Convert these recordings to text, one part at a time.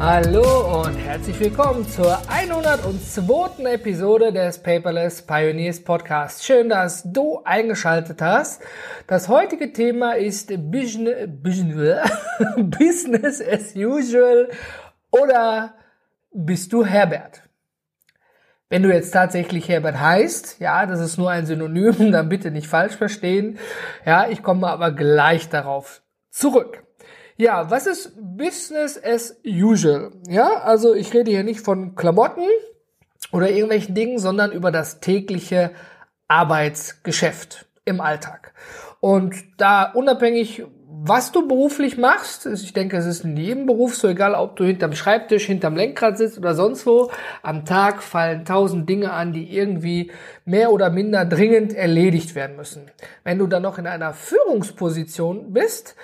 Hallo und herzlich willkommen zur 102. Episode des Paperless Pioneers Podcast. Schön, dass du eingeschaltet hast. Das heutige Thema ist Business, as usual oder bist du Herbert? Wenn du jetzt tatsächlich Herbert heißt, ja, das ist nur ein Synonym, dann bitte nicht falsch verstehen. Ja, ich komme aber gleich darauf zurück. Ja, was ist Business as usual? Ja, also ich rede hier nicht von Klamotten oder irgendwelchen Dingen, sondern über das tägliche Arbeitsgeschäft im Alltag. Und da unabhängig, was du beruflich machst, ich denke, es ist in jedem Beruf so, egal ob du hinterm Schreibtisch, hinterm Lenkrad sitzt oder sonst wo, am Tag fallen tausend Dinge an, die irgendwie mehr oder minder dringend erledigt werden müssen. Wenn du dann noch in einer Führungsposition bist,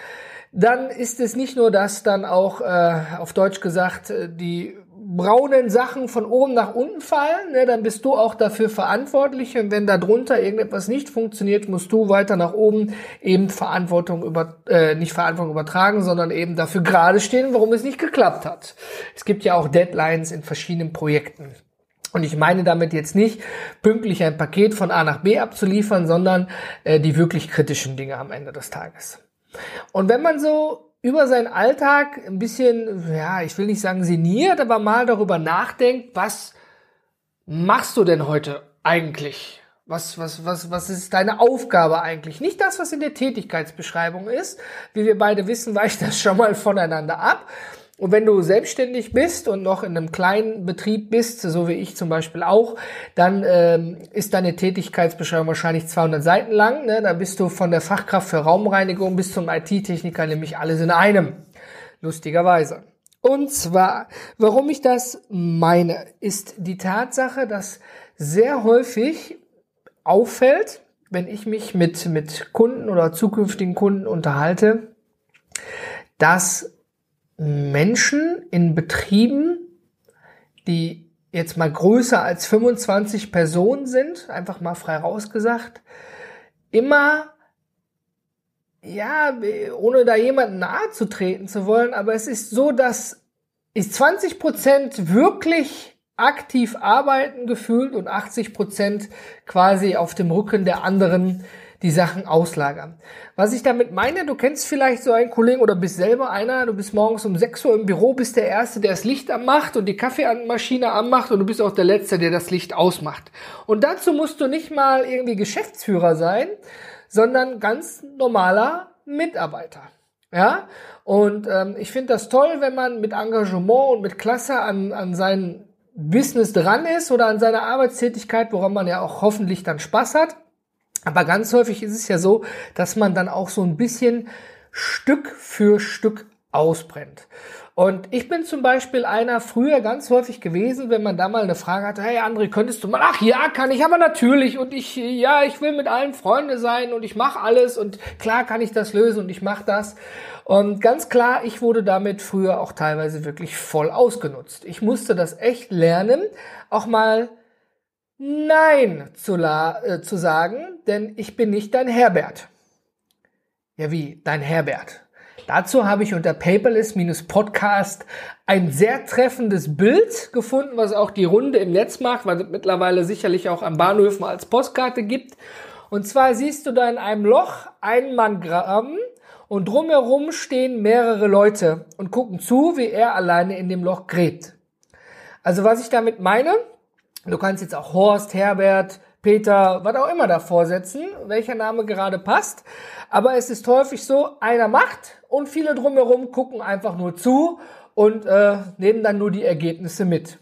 dann ist es nicht nur, dass dann auch äh, auf Deutsch gesagt äh, die braunen Sachen von oben nach unten fallen, ne, dann bist du auch dafür verantwortlich und wenn da drunter irgendetwas nicht funktioniert, musst du weiter nach oben eben Verantwortung über äh, nicht Verantwortung übertragen, sondern eben dafür gerade stehen, warum es nicht geklappt hat. Es gibt ja auch Deadlines in verschiedenen Projekten. Und ich meine damit jetzt nicht pünktlich ein Paket von A nach B abzuliefern, sondern äh, die wirklich kritischen Dinge am Ende des Tages. Und wenn man so über seinen Alltag ein bisschen, ja, ich will nicht sagen sinniert, aber mal darüber nachdenkt, was machst du denn heute eigentlich? Was, was, was, was ist deine Aufgabe eigentlich? Nicht das, was in der Tätigkeitsbeschreibung ist. Wie wir beide wissen, weicht das schon mal voneinander ab. Und wenn du selbstständig bist und noch in einem kleinen Betrieb bist, so wie ich zum Beispiel auch, dann ähm, ist deine Tätigkeitsbeschreibung wahrscheinlich 200 Seiten lang. Ne? Da bist du von der Fachkraft für Raumreinigung bis zum IT-Techniker nämlich alles in einem. Lustigerweise. Und zwar, warum ich das meine, ist die Tatsache, dass sehr häufig auffällt, wenn ich mich mit, mit Kunden oder zukünftigen Kunden unterhalte, dass Menschen in Betrieben, die jetzt mal größer als 25 Personen sind, einfach mal frei rausgesagt, immer, ja, ohne da jemanden nahe zu treten zu wollen, aber es ist so, dass ist 20 Prozent wirklich aktiv arbeiten gefühlt und 80 Prozent quasi auf dem Rücken der anderen die Sachen auslagern. Was ich damit meine, du kennst vielleicht so einen Kollegen oder bist selber einer, du bist morgens um 6 Uhr im Büro, bist der Erste, der das Licht anmacht und die Kaffeemaschine anmacht und du bist auch der Letzte, der das Licht ausmacht. Und dazu musst du nicht mal irgendwie Geschäftsführer sein, sondern ganz normaler Mitarbeiter. Ja, und ähm, ich finde das toll, wenn man mit Engagement und mit Klasse an, an sein Business dran ist oder an seiner Arbeitstätigkeit, woran man ja auch hoffentlich dann Spaß hat. Aber ganz häufig ist es ja so, dass man dann auch so ein bisschen Stück für Stück ausbrennt. Und ich bin zum Beispiel einer früher ganz häufig gewesen, wenn man da mal eine Frage hatte, hey André, könntest du mal, ach ja, kann ich, aber natürlich und ich, ja, ich will mit allen Freunde sein und ich mache alles und klar kann ich das lösen und ich mache das. Und ganz klar, ich wurde damit früher auch teilweise wirklich voll ausgenutzt. Ich musste das echt lernen, auch mal Nein zu, äh, zu sagen, denn ich bin nicht dein Herbert. Ja, wie? Dein Herbert. Dazu habe ich unter Paperless-Podcast ein sehr treffendes Bild gefunden, was auch die Runde im Netz macht, weil es mittlerweile sicherlich auch an Bahnhöfen als Postkarte gibt. Und zwar siehst du da in einem Loch einen Mann graben und drumherum stehen mehrere Leute und gucken zu, wie er alleine in dem Loch gräbt. Also was ich damit meine, Du kannst jetzt auch Horst, Herbert, Peter, was auch immer davor setzen, welcher Name gerade passt. Aber es ist häufig so, einer macht und viele drumherum gucken einfach nur zu und äh, nehmen dann nur die Ergebnisse mit.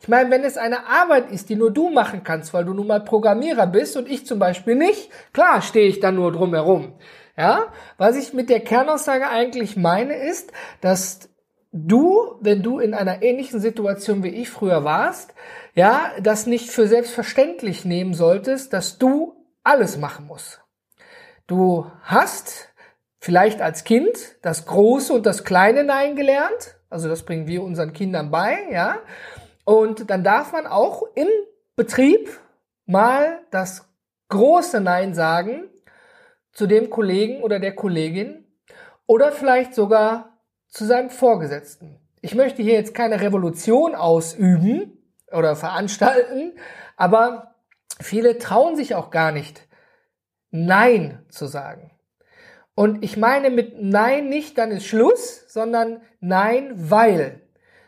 Ich meine, wenn es eine Arbeit ist, die nur du machen kannst, weil du nun mal Programmierer bist und ich zum Beispiel nicht, klar stehe ich dann nur drumherum. Ja, was ich mit der Kernaussage eigentlich meine ist, dass du, wenn du in einer ähnlichen Situation wie ich früher warst, ja, das nicht für selbstverständlich nehmen solltest, dass du alles machen musst. Du hast vielleicht als Kind das große und das kleine Nein gelernt. Also das bringen wir unseren Kindern bei, ja. Und dann darf man auch im Betrieb mal das große Nein sagen zu dem Kollegen oder der Kollegin oder vielleicht sogar zu seinem Vorgesetzten. Ich möchte hier jetzt keine Revolution ausüben oder veranstalten, aber viele trauen sich auch gar nicht, Nein zu sagen. Und ich meine mit Nein nicht, dann ist Schluss, sondern Nein, weil.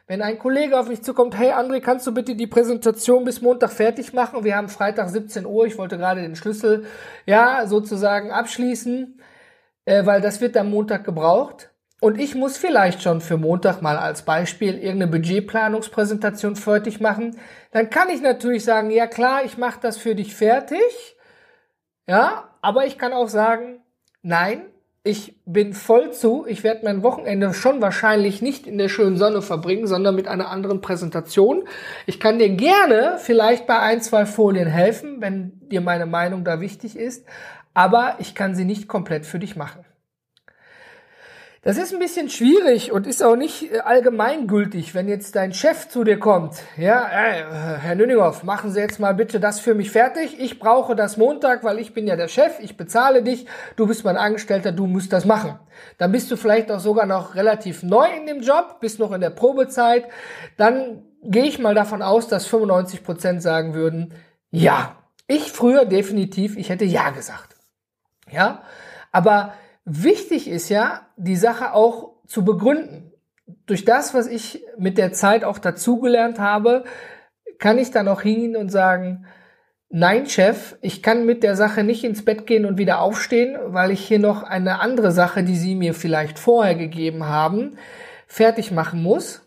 Wenn ein Kollege auf mich zukommt, hey André, kannst du bitte die Präsentation bis Montag fertig machen? Wir haben Freitag 17 Uhr, ich wollte gerade den Schlüssel, ja, sozusagen abschließen, äh, weil das wird am Montag gebraucht. Und ich muss vielleicht schon für Montag mal als Beispiel irgendeine Budgetplanungspräsentation fertig machen. Dann kann ich natürlich sagen, ja klar, ich mache das für dich fertig. Ja, aber ich kann auch sagen, nein, ich bin voll zu. Ich werde mein Wochenende schon wahrscheinlich nicht in der schönen Sonne verbringen, sondern mit einer anderen Präsentation. Ich kann dir gerne vielleicht bei ein, zwei Folien helfen, wenn dir meine Meinung da wichtig ist, aber ich kann sie nicht komplett für dich machen. Das ist ein bisschen schwierig und ist auch nicht äh, allgemeingültig, wenn jetzt dein Chef zu dir kommt. Ja, äh, Herr Nüninghoff, machen Sie jetzt mal bitte das für mich fertig. Ich brauche das Montag, weil ich bin ja der Chef, ich bezahle dich, du bist mein Angestellter, du musst das machen. Dann bist du vielleicht auch sogar noch relativ neu in dem Job, bist noch in der Probezeit. Dann gehe ich mal davon aus, dass 95 Prozent sagen würden, ja. Ich früher definitiv, ich hätte ja gesagt. Ja, aber Wichtig ist ja, die Sache auch zu begründen. Durch das, was ich mit der Zeit auch dazugelernt habe, kann ich dann auch hingehen und sagen, nein, Chef, ich kann mit der Sache nicht ins Bett gehen und wieder aufstehen, weil ich hier noch eine andere Sache, die Sie mir vielleicht vorher gegeben haben, fertig machen muss.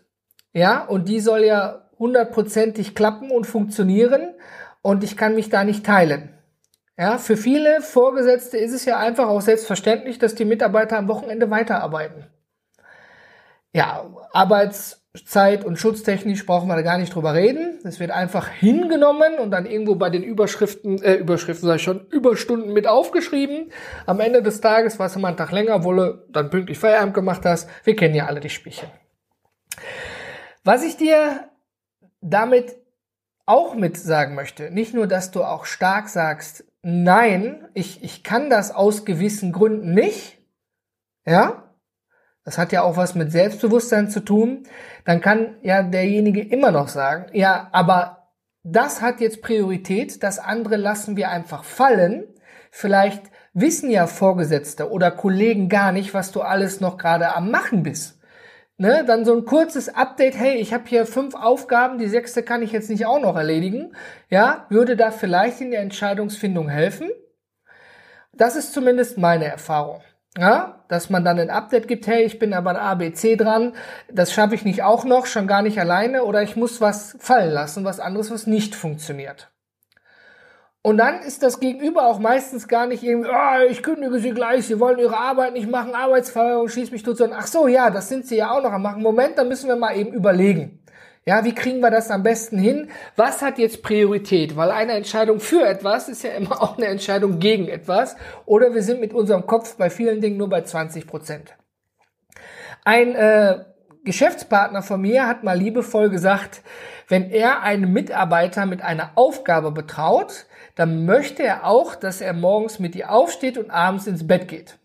Ja, und die soll ja hundertprozentig klappen und funktionieren und ich kann mich da nicht teilen. Ja, für viele Vorgesetzte ist es ja einfach auch selbstverständlich, dass die Mitarbeiter am Wochenende weiterarbeiten. Ja, Arbeitszeit und schutztechnisch brauchen wir da gar nicht drüber reden. Es wird einfach hingenommen und dann irgendwo bei den Überschriften, äh, Überschriften sage ich schon, Überstunden mit aufgeschrieben. Am Ende des Tages, was mal einen Tag länger wolle, dann pünktlich Feierabend gemacht hast. Wir kennen ja alle die Spielchen. Was ich dir damit auch mit sagen möchte, nicht nur, dass du auch stark sagst, nein, ich, ich kann das aus gewissen Gründen nicht, ja, das hat ja auch was mit Selbstbewusstsein zu tun, dann kann ja derjenige immer noch sagen, ja, aber das hat jetzt Priorität, das andere lassen wir einfach fallen. Vielleicht wissen ja Vorgesetzte oder Kollegen gar nicht, was du alles noch gerade am machen bist ne, dann so ein kurzes Update, hey, ich habe hier fünf Aufgaben, die sechste kann ich jetzt nicht auch noch erledigen, ja, würde da vielleicht in der Entscheidungsfindung helfen. Das ist zumindest meine Erfahrung. Ja, dass man dann ein Update gibt, hey, ich bin aber ein ABC dran, das schaffe ich nicht auch noch, schon gar nicht alleine, oder ich muss was fallen lassen, was anderes, was nicht funktioniert. Und dann ist das Gegenüber auch meistens gar nicht irgendwie, oh, ich kündige sie gleich, sie wollen ihre Arbeit nicht machen, Arbeitsverweigerung, schieß mich tot, sondern ach so, ja, das sind sie ja auch noch am machen. Moment, dann müssen wir mal eben überlegen. Ja, wie kriegen wir das am besten hin? Was hat jetzt Priorität? Weil eine Entscheidung für etwas ist ja immer auch eine Entscheidung gegen etwas. Oder wir sind mit unserem Kopf bei vielen Dingen nur bei 20 Prozent. Ein äh, Geschäftspartner von mir hat mal liebevoll gesagt, wenn er einen Mitarbeiter mit einer Aufgabe betraut, dann möchte er auch, dass er morgens mit ihr aufsteht und abends ins Bett geht.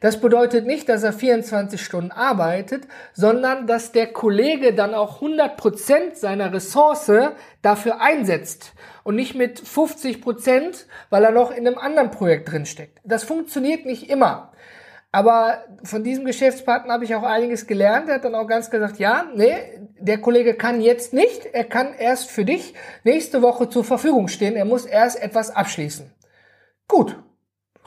Das bedeutet nicht, dass er 24 Stunden arbeitet, sondern dass der Kollege dann auch 100 Prozent seiner Ressource dafür einsetzt und nicht mit 50%, Prozent, weil er noch in einem anderen Projekt drinsteckt. Das funktioniert nicht immer. Aber von diesem Geschäftspartner habe ich auch einiges gelernt. Er hat dann auch ganz gesagt, ja, nee, der Kollege kann jetzt nicht. Er kann erst für dich nächste Woche zur Verfügung stehen. Er muss erst etwas abschließen. Gut.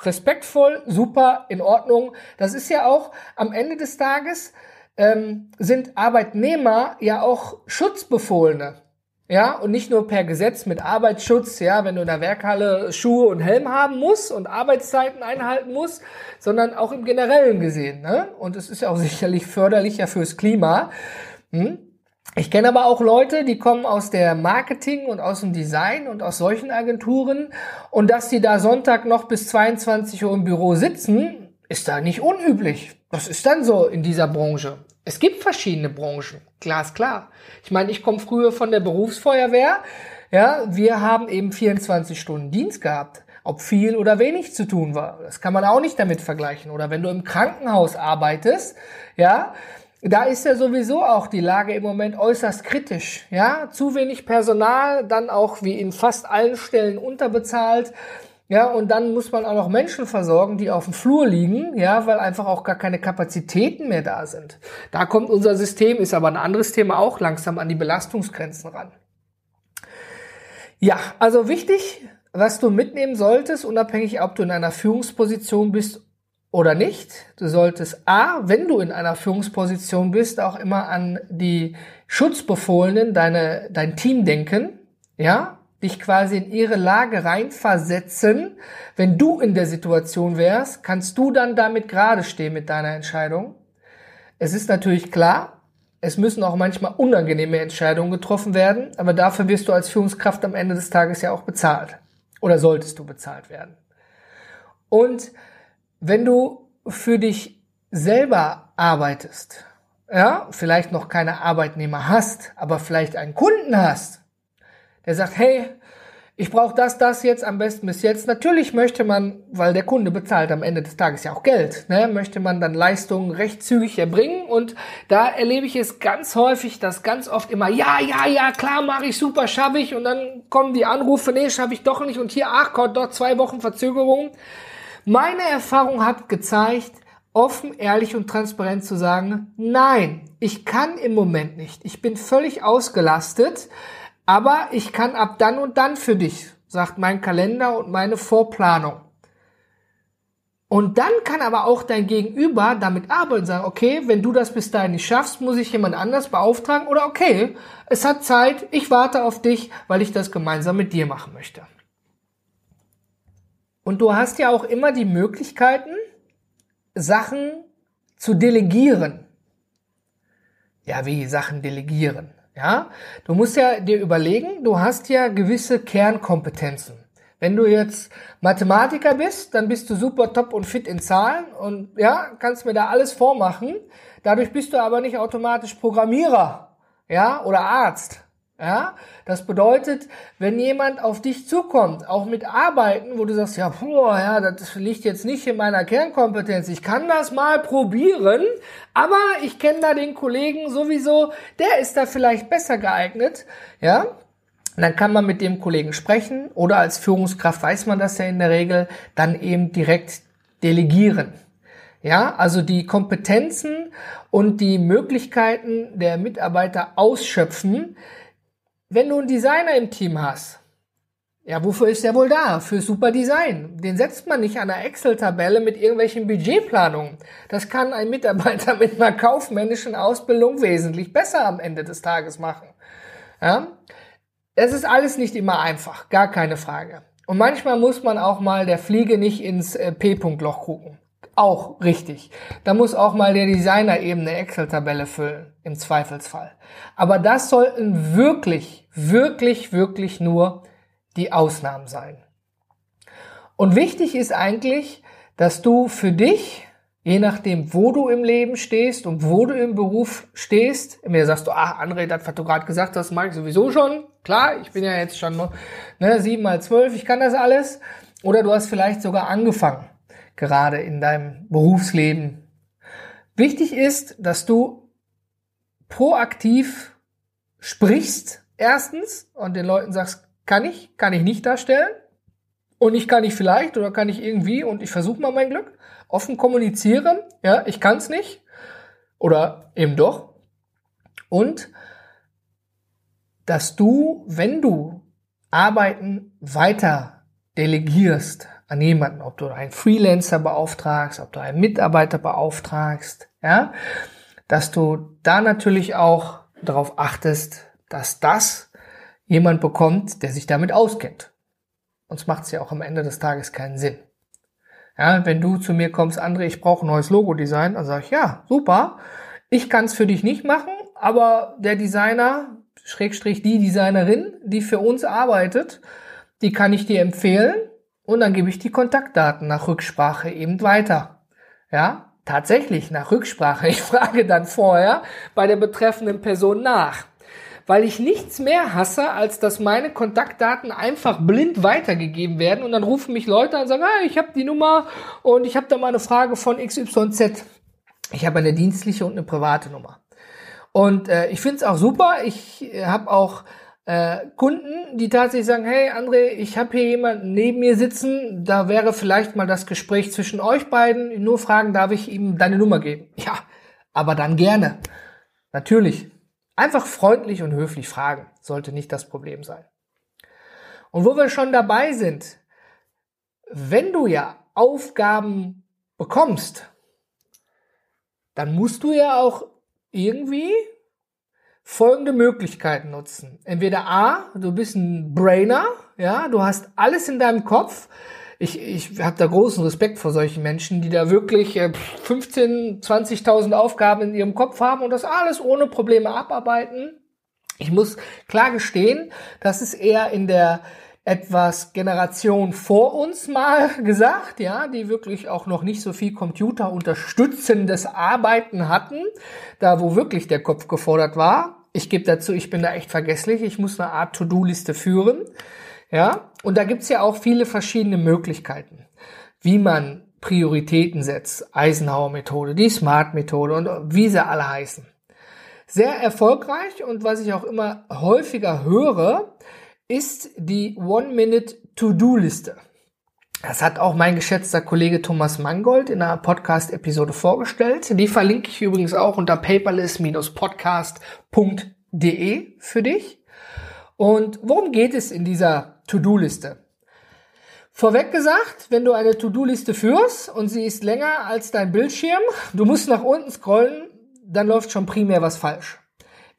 Respektvoll, super, in Ordnung. Das ist ja auch am Ende des Tages ähm, sind Arbeitnehmer ja auch Schutzbefohlene. Ja, und nicht nur per Gesetz mit Arbeitsschutz, ja, wenn du in der Werkhalle Schuhe und Helm haben musst und Arbeitszeiten einhalten musst, sondern auch im Generellen gesehen. Ne? Und es ist ja auch sicherlich förderlicher fürs Klima. Hm? Ich kenne aber auch Leute, die kommen aus der Marketing und aus dem Design und aus solchen Agenturen und dass sie da Sonntag noch bis 22 Uhr im Büro sitzen, ist da nicht unüblich. Das ist dann so in dieser Branche. Es gibt verschiedene Branchen, glasklar. Ich meine, ich komme früher von der Berufsfeuerwehr. Ja, wir haben eben 24 Stunden Dienst gehabt. Ob viel oder wenig zu tun war, das kann man auch nicht damit vergleichen. Oder wenn du im Krankenhaus arbeitest, ja, da ist ja sowieso auch die Lage im Moment äußerst kritisch. Ja, zu wenig Personal, dann auch wie in fast allen Stellen unterbezahlt. Ja, und dann muss man auch noch Menschen versorgen, die auf dem Flur liegen, ja, weil einfach auch gar keine Kapazitäten mehr da sind. Da kommt unser System, ist aber ein anderes Thema auch langsam an die Belastungsgrenzen ran. Ja, also wichtig, was du mitnehmen solltest, unabhängig ob du in einer Führungsposition bist oder nicht. Du solltest A, wenn du in einer Führungsposition bist, auch immer an die Schutzbefohlenen, deine, dein Team denken, ja, dich quasi in ihre Lage reinversetzen. Wenn du in der Situation wärst, kannst du dann damit gerade stehen mit deiner Entscheidung. Es ist natürlich klar, es müssen auch manchmal unangenehme Entscheidungen getroffen werden, aber dafür wirst du als Führungskraft am Ende des Tages ja auch bezahlt. Oder solltest du bezahlt werden. Und wenn du für dich selber arbeitest, ja, vielleicht noch keine Arbeitnehmer hast, aber vielleicht einen Kunden hast, der sagt, hey, ich brauche das, das jetzt am besten bis jetzt. Natürlich möchte man, weil der Kunde bezahlt am Ende des Tages ja auch Geld, ne, möchte man dann Leistungen recht zügig erbringen. Und da erlebe ich es ganz häufig, dass ganz oft immer, ja, ja, ja, klar, mache ich, super, schaffe ich. Und dann kommen die Anrufe, nee, schaffe ich doch nicht. Und hier, ach Gott, dort zwei Wochen Verzögerung. Meine Erfahrung hat gezeigt, offen, ehrlich und transparent zu sagen, nein, ich kann im Moment nicht. Ich bin völlig ausgelastet aber ich kann ab dann und dann für dich, sagt mein Kalender und meine Vorplanung. Und dann kann aber auch dein Gegenüber damit arbeiten und sagen, okay, wenn du das bis dahin nicht schaffst, muss ich jemand anders beauftragen oder okay, es hat Zeit, ich warte auf dich, weil ich das gemeinsam mit dir machen möchte. Und du hast ja auch immer die Möglichkeiten, Sachen zu delegieren. Ja, wie Sachen delegieren. Ja, du musst ja dir überlegen, du hast ja gewisse Kernkompetenzen. Wenn du jetzt Mathematiker bist, dann bist du super top und fit in Zahlen und ja, kannst mir da alles vormachen. Dadurch bist du aber nicht automatisch Programmierer, ja, oder Arzt. Ja, das bedeutet, wenn jemand auf dich zukommt, auch mit Arbeiten, wo du sagst, ja, boah, ja, das liegt jetzt nicht in meiner Kernkompetenz. Ich kann das mal probieren, aber ich kenne da den Kollegen sowieso, der ist da vielleicht besser geeignet, ja. Dann kann man mit dem Kollegen sprechen oder als Führungskraft weiß man das ja in der Regel, dann eben direkt delegieren. Ja, also die Kompetenzen und die Möglichkeiten der Mitarbeiter ausschöpfen, wenn du einen Designer im Team hast, ja, wofür ist der wohl da? Für super Design. Den setzt man nicht an einer Excel-Tabelle mit irgendwelchen Budgetplanungen. Das kann ein Mitarbeiter mit einer kaufmännischen Ausbildung wesentlich besser am Ende des Tages machen. Ja? Es ist alles nicht immer einfach, gar keine Frage. Und manchmal muss man auch mal der Fliege nicht ins äh, P-Punkt-Loch gucken auch richtig. Da muss auch mal der Designer eben eine Excel-Tabelle füllen, im Zweifelsfall. Aber das sollten wirklich, wirklich, wirklich nur die Ausnahmen sein. Und wichtig ist eigentlich, dass du für dich, je nachdem, wo du im Leben stehst und wo du im Beruf stehst, mir sagst du, ach, André, das, was du gerade gesagt hast, mag ich sowieso schon. Klar, ich bin ja jetzt schon ne, 7 mal 12, ich kann das alles. Oder du hast vielleicht sogar angefangen gerade in deinem Berufsleben. Wichtig ist, dass du proaktiv sprichst, erstens, und den Leuten sagst, kann ich, kann ich nicht darstellen. Und ich kann ich vielleicht oder kann ich irgendwie und ich versuche mal mein Glück. Offen kommunizieren, ja, ich kann es nicht. Oder eben doch. Und dass du, wenn du Arbeiten weiter delegierst, an jemanden, ob du einen Freelancer beauftragst, ob du einen Mitarbeiter beauftragst, ja, dass du da natürlich auch darauf achtest, dass das jemand bekommt, der sich damit auskennt. Sonst macht es ja auch am Ende des Tages keinen Sinn. Ja, wenn du zu mir kommst, André, ich brauche ein neues Logo-Design, dann sage ich, ja, super, ich kann es für dich nicht machen, aber der Designer, Schrägstrich die Designerin, die für uns arbeitet, die kann ich dir empfehlen und dann gebe ich die Kontaktdaten nach Rücksprache eben weiter. Ja, tatsächlich nach Rücksprache. Ich frage dann vorher bei der betreffenden Person nach. Weil ich nichts mehr hasse, als dass meine Kontaktdaten einfach blind weitergegeben werden und dann rufen mich Leute an und sagen, ah, ich habe die Nummer und ich habe da mal eine Frage von XYZ. Ich habe eine dienstliche und eine private Nummer. Und äh, ich finde es auch super. Ich habe auch äh, Kunden, die tatsächlich sagen, hey André, ich habe hier jemanden neben mir sitzen, da wäre vielleicht mal das Gespräch zwischen euch beiden. Nur fragen, darf ich ihm deine Nummer geben? Ja, aber dann gerne. Natürlich. Einfach freundlich und höflich fragen, sollte nicht das Problem sein. Und wo wir schon dabei sind, wenn du ja Aufgaben bekommst, dann musst du ja auch irgendwie folgende Möglichkeiten nutzen. Entweder A, du bist ein Brainer, ja, du hast alles in deinem Kopf. Ich, ich habe da großen Respekt vor solchen Menschen, die da wirklich äh, 15, 20.000 Aufgaben in ihrem Kopf haben und das alles ohne Probleme abarbeiten. Ich muss klar gestehen, das ist eher in der etwas Generation vor uns mal gesagt, ja, die wirklich auch noch nicht so viel computerunterstützendes Arbeiten hatten, da wo wirklich der Kopf gefordert war. Ich gebe dazu, ich bin da echt vergesslich, ich muss eine Art To-Do-Liste führen, ja, und da gibt's ja auch viele verschiedene Möglichkeiten, wie man Prioritäten setzt, Eisenhower-Methode, die Smart-Methode und wie sie alle heißen. Sehr erfolgreich und was ich auch immer häufiger höre, ist die One-Minute-To-Do-Liste. Das hat auch mein geschätzter Kollege Thomas Mangold in einer Podcast-Episode vorgestellt. Die verlinke ich übrigens auch unter paperless-podcast.de für dich. Und worum geht es in dieser To-Do-Liste? Vorweg gesagt, wenn du eine To-Do-Liste führst und sie ist länger als dein Bildschirm, du musst nach unten scrollen, dann läuft schon primär was falsch.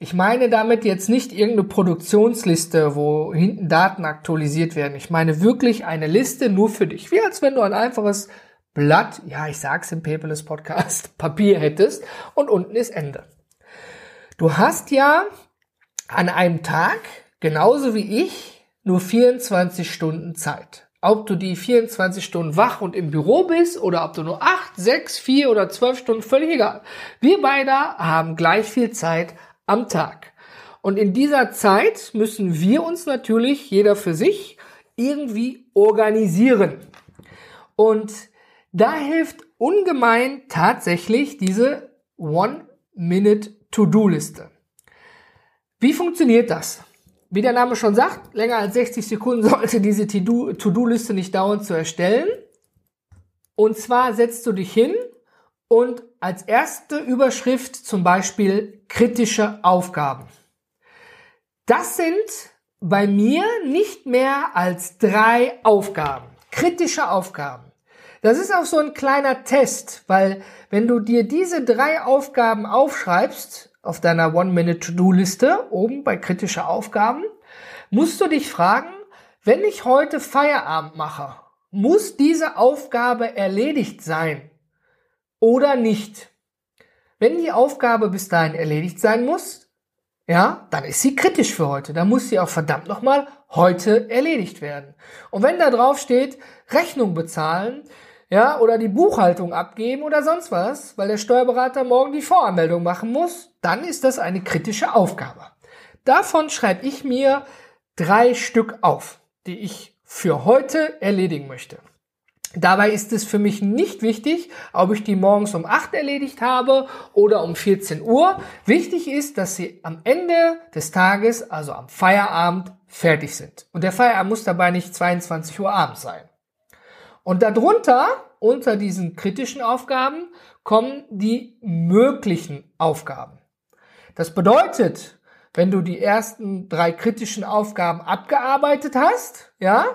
Ich meine damit jetzt nicht irgendeine Produktionsliste, wo hinten Daten aktualisiert werden. Ich meine wirklich eine Liste nur für dich. Wie als wenn du ein einfaches Blatt, ja, ich sag's im Paperless Podcast, Papier hättest und unten ist Ende. Du hast ja an einem Tag, genauso wie ich, nur 24 Stunden Zeit. Ob du die 24 Stunden wach und im Büro bist oder ob du nur 8, 6, 4 oder 12 Stunden, völlig egal. Wir beide haben gleich viel Zeit am Tag. Und in dieser Zeit müssen wir uns natürlich, jeder für sich, irgendwie organisieren. Und da hilft ungemein tatsächlich diese One-Minute-To-Do-Liste. Wie funktioniert das? Wie der Name schon sagt, länger als 60 Sekunden sollte diese To-Do-Liste nicht dauern zu erstellen. Und zwar setzt du dich hin und als erste Überschrift zum Beispiel kritische Aufgaben. Das sind bei mir nicht mehr als drei Aufgaben. Kritische Aufgaben. Das ist auch so ein kleiner Test, weil wenn du dir diese drei Aufgaben aufschreibst auf deiner One-Minute-To-Do-Liste oben bei kritische Aufgaben, musst du dich fragen, wenn ich heute Feierabend mache, muss diese Aufgabe erledigt sein? Oder nicht. Wenn die Aufgabe bis dahin erledigt sein muss, ja, dann ist sie kritisch für heute. Dann muss sie auch verdammt nochmal heute erledigt werden. Und wenn da drauf steht, Rechnung bezahlen, ja, oder die Buchhaltung abgeben oder sonst was, weil der Steuerberater morgen die Voranmeldung machen muss, dann ist das eine kritische Aufgabe. Davon schreibe ich mir drei Stück auf, die ich für heute erledigen möchte. Dabei ist es für mich nicht wichtig, ob ich die morgens um 8 erledigt habe oder um 14 Uhr. Wichtig ist, dass sie am Ende des Tages, also am Feierabend, fertig sind. Und der Feierabend muss dabei nicht 22 Uhr abends sein. Und darunter, unter diesen kritischen Aufgaben, kommen die möglichen Aufgaben. Das bedeutet, wenn du die ersten drei kritischen Aufgaben abgearbeitet hast, ja,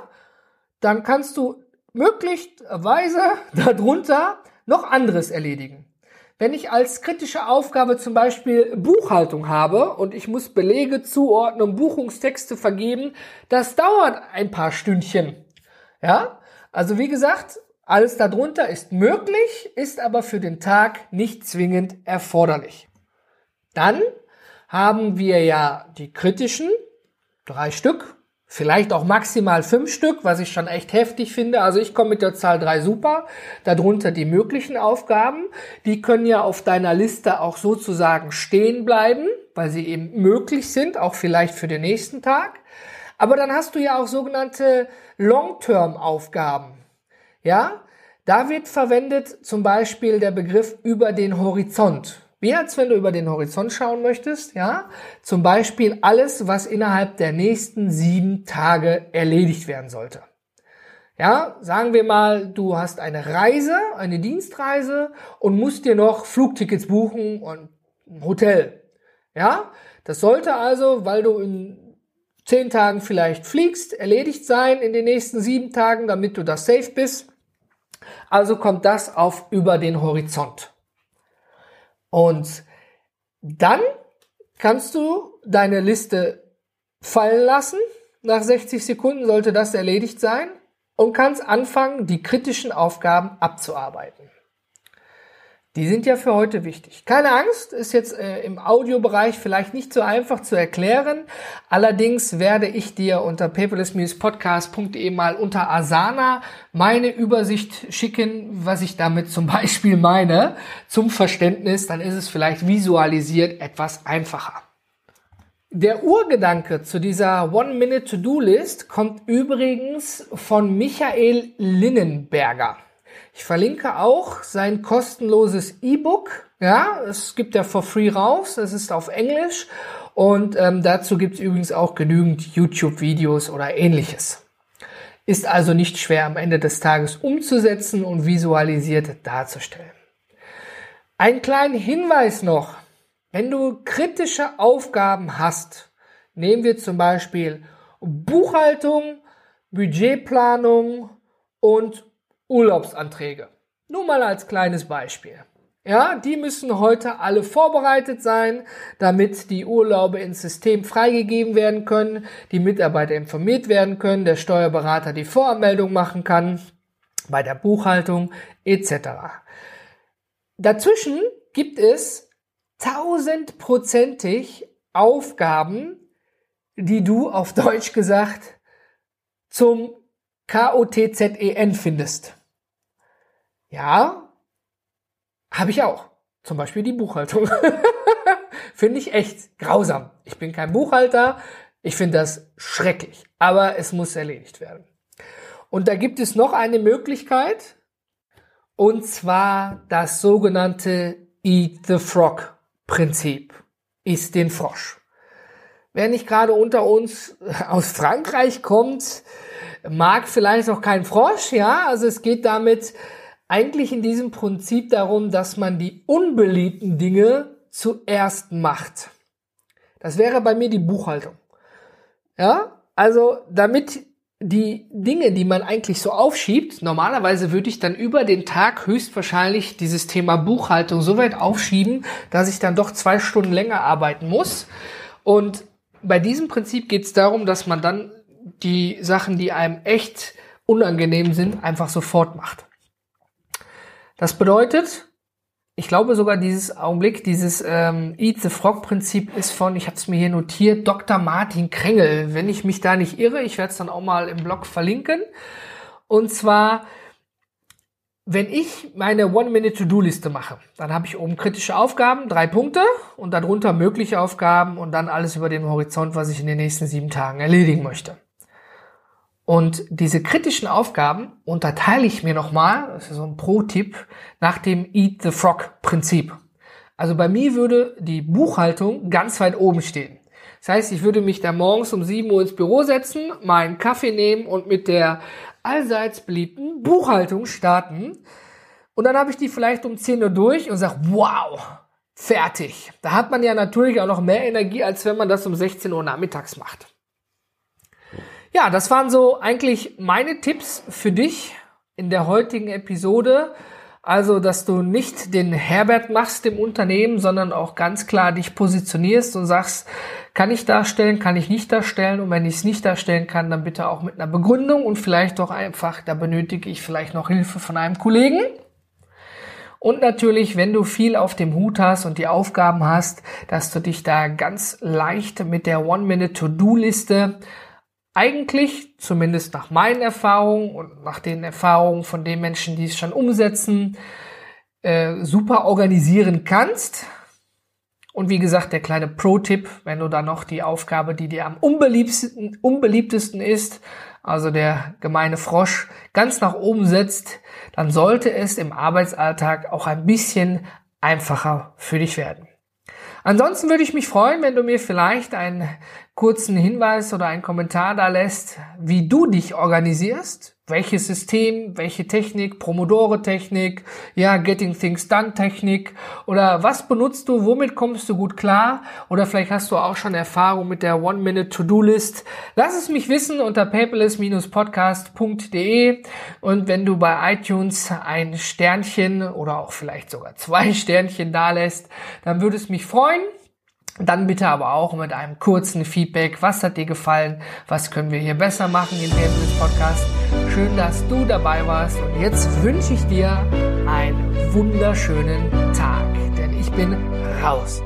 dann kannst du möglicherweise darunter noch anderes erledigen. Wenn ich als kritische Aufgabe zum Beispiel Buchhaltung habe und ich muss Belege zuordnen, Buchungstexte vergeben, das dauert ein paar Stündchen. Ja, also wie gesagt, alles darunter ist möglich, ist aber für den Tag nicht zwingend erforderlich. Dann haben wir ja die kritischen, drei Stück, Vielleicht auch maximal fünf Stück, was ich schon echt heftig finde. Also ich komme mit der Zahl drei super. Darunter die möglichen Aufgaben. Die können ja auf deiner Liste auch sozusagen stehen bleiben, weil sie eben möglich sind, auch vielleicht für den nächsten Tag. Aber dann hast du ja auch sogenannte Long-Term-Aufgaben. Ja, da wird verwendet zum Beispiel der Begriff über den Horizont. Wie als wenn du über den Horizont schauen möchtest, ja? Zum Beispiel alles, was innerhalb der nächsten sieben Tage erledigt werden sollte. Ja, sagen wir mal, du hast eine Reise, eine Dienstreise und musst dir noch Flugtickets buchen und ein Hotel. Ja, das sollte also, weil du in zehn Tagen vielleicht fliegst, erledigt sein in den nächsten sieben Tagen, damit du das safe bist. Also kommt das auf über den Horizont. Und dann kannst du deine Liste fallen lassen. Nach 60 Sekunden sollte das erledigt sein und kannst anfangen, die kritischen Aufgaben abzuarbeiten. Die sind ja für heute wichtig. Keine Angst, ist jetzt äh, im Audiobereich vielleicht nicht so einfach zu erklären. Allerdings werde ich dir unter paperless-podcast.de mal unter Asana meine Übersicht schicken, was ich damit zum Beispiel meine, zum Verständnis. Dann ist es vielleicht visualisiert etwas einfacher. Der Urgedanke zu dieser One-Minute-To-Do-List kommt übrigens von Michael Linnenberger. Ich verlinke auch sein kostenloses E-Book. Ja, es gibt er for free raus. Es ist auf Englisch. Und ähm, dazu gibt es übrigens auch genügend YouTube-Videos oder ähnliches. Ist also nicht schwer am Ende des Tages umzusetzen und visualisiert darzustellen. Ein kleinen Hinweis noch. Wenn du kritische Aufgaben hast, nehmen wir zum Beispiel Buchhaltung, Budgetplanung und Urlaubsanträge. Nur mal als kleines Beispiel. Ja, die müssen heute alle vorbereitet sein, damit die Urlaube ins System freigegeben werden können, die Mitarbeiter informiert werden können, der Steuerberater die Voranmeldung machen kann, bei der Buchhaltung etc. Dazwischen gibt es tausendprozentig Aufgaben, die du auf Deutsch gesagt zum K-O-T-Z-E-N findest. Ja, habe ich auch. Zum Beispiel die Buchhaltung. finde ich echt grausam. Ich bin kein Buchhalter. Ich finde das schrecklich. Aber es muss erledigt werden. Und da gibt es noch eine Möglichkeit. Und zwar das sogenannte Eat the Frog Prinzip. Ist den Frosch. Wer nicht gerade unter uns aus Frankreich kommt, mag vielleicht auch kein Frosch, ja. Also es geht damit eigentlich in diesem Prinzip darum, dass man die unbeliebten Dinge zuerst macht. Das wäre bei mir die Buchhaltung. Ja, also damit die Dinge, die man eigentlich so aufschiebt, normalerweise würde ich dann über den Tag höchstwahrscheinlich dieses Thema Buchhaltung so weit aufschieben, dass ich dann doch zwei Stunden länger arbeiten muss. Und bei diesem Prinzip geht es darum, dass man dann die Sachen, die einem echt unangenehm sind, einfach sofort macht. Das bedeutet, ich glaube sogar dieses Augenblick, dieses ähm, Eat the Frog Prinzip ist von, ich habe es mir hier notiert, Dr. Martin Krengel. Wenn ich mich da nicht irre, ich werde es dann auch mal im Blog verlinken. Und zwar, wenn ich meine One-Minute-To-Do-Liste mache, dann habe ich oben kritische Aufgaben, drei Punkte und darunter mögliche Aufgaben und dann alles über den Horizont, was ich in den nächsten sieben Tagen erledigen möchte. Und diese kritischen Aufgaben unterteile ich mir nochmal, das ist so ein Pro-Tipp, nach dem Eat the Frog-Prinzip. Also bei mir würde die Buchhaltung ganz weit oben stehen. Das heißt, ich würde mich da morgens um 7 Uhr ins Büro setzen, meinen Kaffee nehmen und mit der allseits beliebten Buchhaltung starten. Und dann habe ich die vielleicht um 10 Uhr durch und sage, wow, fertig. Da hat man ja natürlich auch noch mehr Energie, als wenn man das um 16 Uhr nachmittags macht. Ja, das waren so eigentlich meine Tipps für dich in der heutigen Episode. Also, dass du nicht den Herbert machst im Unternehmen, sondern auch ganz klar dich positionierst und sagst, kann ich darstellen, kann ich nicht darstellen und wenn ich es nicht darstellen kann, dann bitte auch mit einer Begründung und vielleicht doch einfach, da benötige ich vielleicht noch Hilfe von einem Kollegen. Und natürlich, wenn du viel auf dem Hut hast und die Aufgaben hast, dass du dich da ganz leicht mit der One-Minute-To-Do-Liste eigentlich, zumindest nach meinen Erfahrungen und nach den Erfahrungen von den Menschen, die es schon umsetzen, äh, super organisieren kannst. Und wie gesagt, der kleine Pro-Tipp, wenn du da noch die Aufgabe, die dir am unbeliebtesten, unbeliebtesten ist, also der gemeine Frosch, ganz nach oben setzt, dann sollte es im Arbeitsalltag auch ein bisschen einfacher für dich werden. Ansonsten würde ich mich freuen, wenn du mir vielleicht einen kurzen Hinweis oder einen Kommentar da lässt, wie du dich organisierst, welches System, welche Technik, Promodore-Technik, ja, Getting Things Done-Technik. Oder was benutzt du, womit kommst du gut klar? Oder vielleicht hast du auch schon Erfahrung mit der One-Minute-To-Do-List. Lass es mich wissen unter paperless-podcast.de und wenn du bei iTunes ein Sternchen oder auch vielleicht sogar zwei Sternchen da lässt, dann würde es mich freuen. Dann bitte aber auch mit einem kurzen Feedback. Was hat dir gefallen? Was können wir hier besser machen in dem Podcast? Schön, dass du dabei warst. Und jetzt wünsche ich dir einen wunderschönen Tag. Denn ich bin raus.